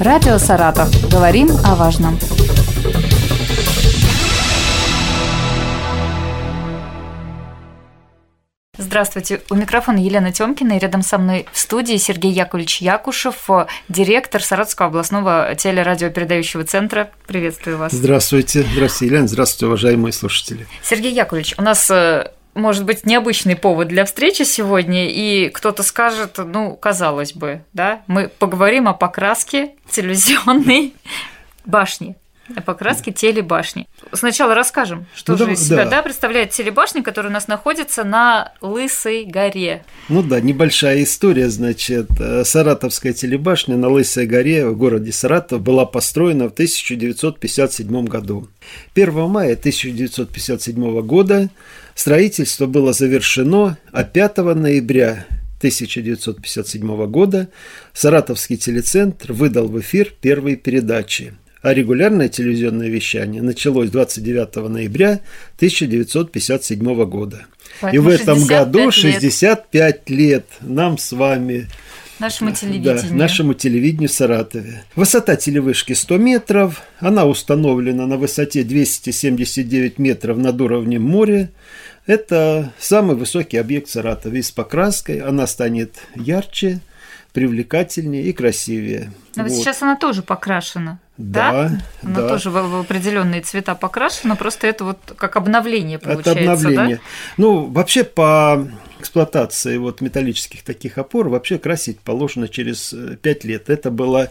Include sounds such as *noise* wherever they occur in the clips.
Радио «Саратов». Говорим о важном. Здравствуйте. У микрофона Елена Тёмкина и рядом со мной в студии Сергей Яковлевич Якушев, директор Саратовского областного телерадиопередающего центра. Приветствую вас. Здравствуйте. Здравствуйте, Елена. Здравствуйте, уважаемые слушатели. Сергей Яковлевич, у нас э, может быть, необычный повод для встречи сегодня, и кто-то скажет, ну, казалось бы, да, мы поговорим о покраске телевизионной *laughs* башни покраски телебашни. Сначала расскажем, что ну, же да, из себя да. Да, представляет телебашня, которая у нас находится на Лысой горе. Ну да, небольшая история, значит. Э, Саратовская телебашня на Лысой горе в городе Саратов была построена в 1957 году. 1 мая 1957 года строительство было завершено, а 5 ноября 1957 года Саратовский телецентр выдал в эфир первые передачи – а регулярное телевизионное вещание началось 29 ноября 1957 года. Поэтому И в этом году 65 лет. лет нам с вами Нашему телевидению. Да, нашему телевидению в Саратове. Высота телевышки 100 метров. Она установлена на высоте 279 метров над уровнем моря. Это самый высокий объект Саратова. И с покраской она станет ярче, привлекательнее и красивее. Но вот. сейчас она тоже покрашена. Да, да? Она да. тоже в определенные цвета покрашена, просто это вот как обновление получается. Это обновление. Да? Ну, вообще по эксплуатации вот металлических таких опор вообще красить положено через 5 э, лет. Это была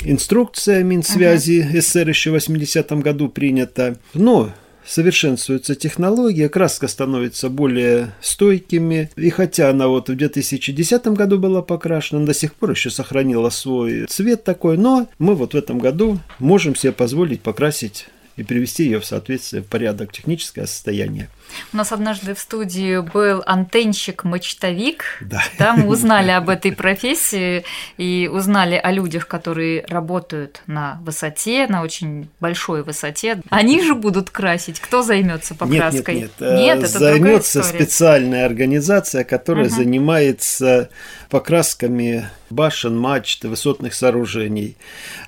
инструкция Минсвязи uh-huh. СССР еще в 80-м году принята. Но совершенствуется технология, краска становится более стойкими. И хотя она вот в 2010 году была покрашена, до сих пор еще сохранила свой цвет такой, но мы вот в этом году можем себе позволить покрасить и привести ее в соответствие, в порядок техническое состояние. У нас однажды в студии был антенщик-мачтовик. Да. да. Мы узнали об этой профессии и узнали о людях, которые работают на высоте, на очень большой высоте. Они же будут красить. Кто займется покраской? Нет, нет, нет. нет это займется специальная организация, которая угу. занимается покрасками башен, мачт, высотных сооружений.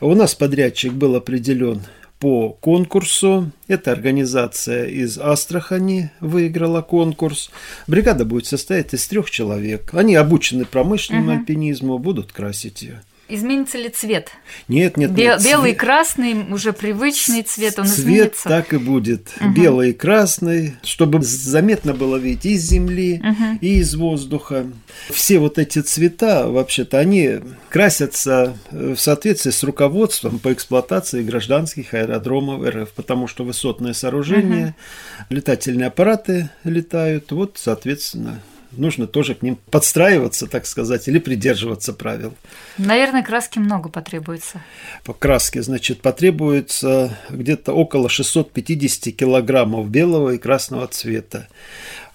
У нас подрядчик был определен по конкурсу. Эта организация из Астрахани выиграла конкурс. Бригада будет состоять из трех человек. Они обучены промышленному угу. альпинизму, будут красить ее. Изменится ли цвет? Нет, нет, Бел, нет. Белый, красный, уже привычный цвет, он цвет изменится? так и будет. Угу. Белый и красный, чтобы заметно было видеть и из земли, угу. и из воздуха. Все вот эти цвета, вообще-то, они красятся в соответствии с руководством по эксплуатации гражданских аэродромов РФ, потому что высотное сооружение, угу. летательные аппараты летают, вот, соответственно, нужно тоже к ним подстраиваться, так сказать, или придерживаться правил. Наверное, краски много потребуется. По краске, значит, потребуется где-то около 650 килограммов белого и красного цвета.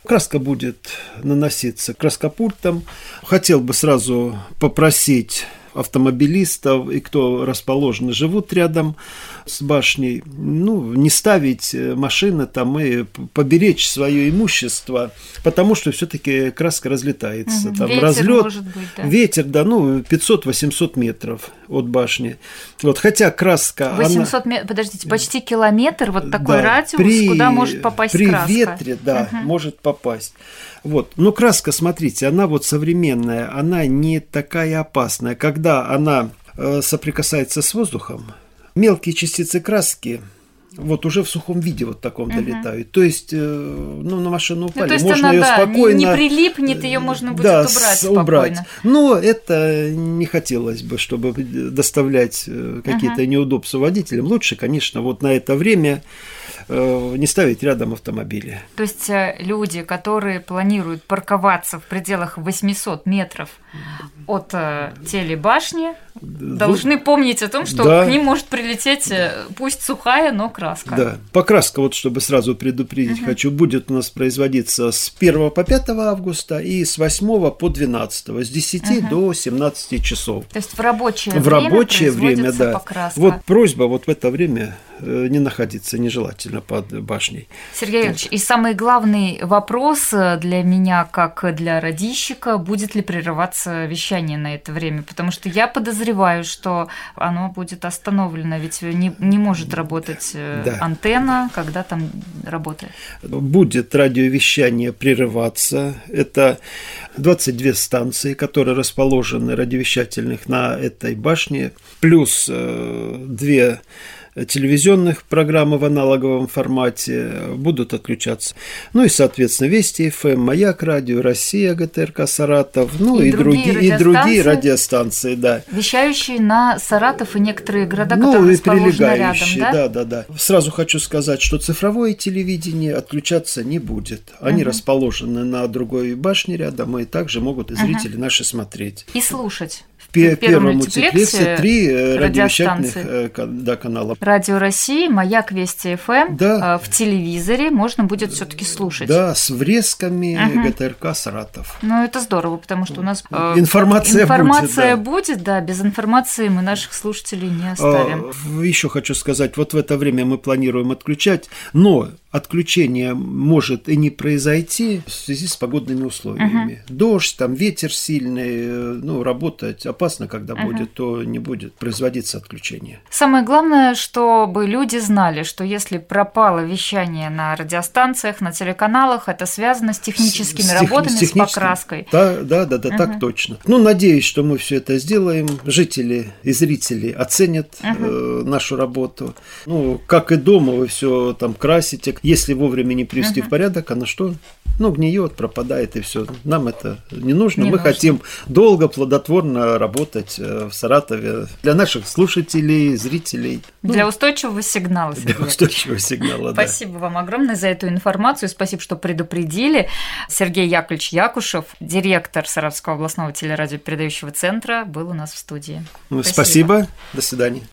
Краска будет наноситься краскопультом. Хотел бы сразу попросить автомобилистов и кто расположен и живут рядом с башней, ну, не ставить э, машины там и поберечь свое имущество, потому что все-таки краска разлетается. Угу. Там ветер разлет, может быть, да. ветер, да, ну, 500-800 метров от башни. Вот, хотя краска... 800 она... метров, подождите, почти километр, вот такой да, радиус, при, куда может попасть при краска. При ветре, да, угу. может попасть. Вот. Но краска, смотрите, она вот современная, она не такая опасная. Когда она э, соприкасается с воздухом, мелкие частицы краски вот уже в сухом виде вот таком угу. долетают. То есть, э, ну, на машину упали, ну, то есть можно она, ее да, спокойно... Не, не прилипнет, ее можно будет да, убрать спокойно. убрать. Но это не хотелось бы, чтобы доставлять э, какие-то угу. неудобства водителям. Лучше, конечно, вот на это время Э, не ставить рядом автомобили. То есть э, люди, которые планируют парковаться в пределах 800 метров от э, телебашни, должны помнить о том, что да. к ним может прилететь пусть сухая, но краска. Да, покраска, вот чтобы сразу предупредить угу. хочу, будет у нас производиться с 1 по 5 августа и с 8 по 12, с 10 угу. до 17 часов. То есть в рабочее в время рабочее время, да. покраска. Вот просьба вот в это время э, не находиться нежелательно под башней. Сергей Ильич, и самый главный вопрос для меня, как для радищика, будет ли прерываться вещание на это время? Потому что я подозреваю, что оно будет остановлено, ведь не, не может работать да. антенна, когда там работает. Будет радиовещание прерываться. Это 22 станции, которые расположены радиовещательных на этой башне, плюс э, две телевизионных программы в аналоговом формате будут отключаться. Ну и, соответственно, Вести ФМ, Маяк Радио, Россия, ГТРК Саратов, ну и, и, другие, и другие радиостанции, да. Вещающие на Саратов и некоторые города, ну, которые и прилегающие, рядом, да? да, да, да. Сразу хочу сказать, что цифровое телевидение отключаться не будет. Они угу. расположены на другой башне рядом, и также могут и зрители угу. наши смотреть. И слушать в первом мультиплексе три э, радиовещательных э, да, канала. Радио России, Маяк Вести ФМ. Эм. Да. Э, в телевизоре можно будет все-таки слушать. Да, с врезками угу. ГТРК Саратов. Ну, это здорово, потому что у нас информация, информация будет, будет, да. Без информации мы наших слушателей не оставим. А, Еще хочу сказать, вот в это время мы планируем отключать, но отключение может и не произойти в связи с погодными условиями. Угу. Дождь, там ветер сильный, ну, работать опасно, когда угу. будет, то не будет производиться отключение. Самое главное, чтобы люди знали, что если пропало вещание на радиостанциях, на телеканалах, это связано с техническими с, работами, с, техническим... с покраской. Да, да, да, да угу. так точно. Ну, надеюсь, что мы все это сделаем. Жители и зрители оценят угу. э, нашу работу. Ну, как и дома, вы все там красите, если вовремя не привести uh-huh. в порядок, она что? Ну, гниет, пропадает и все. Нам это не нужно. Не Мы нужно. хотим долго, плодотворно работать э, в Саратове для наших слушателей, зрителей. Для ну, устойчивого сигнала. Для устойчивого сигнала, да. Спасибо вам огромное за эту информацию. Спасибо, что предупредили. Сергей Яковлевич Якушев, директор Саратовского областного телерадиопередающего центра, был у нас в студии. Ну, спасибо. Спасибо. До свидания.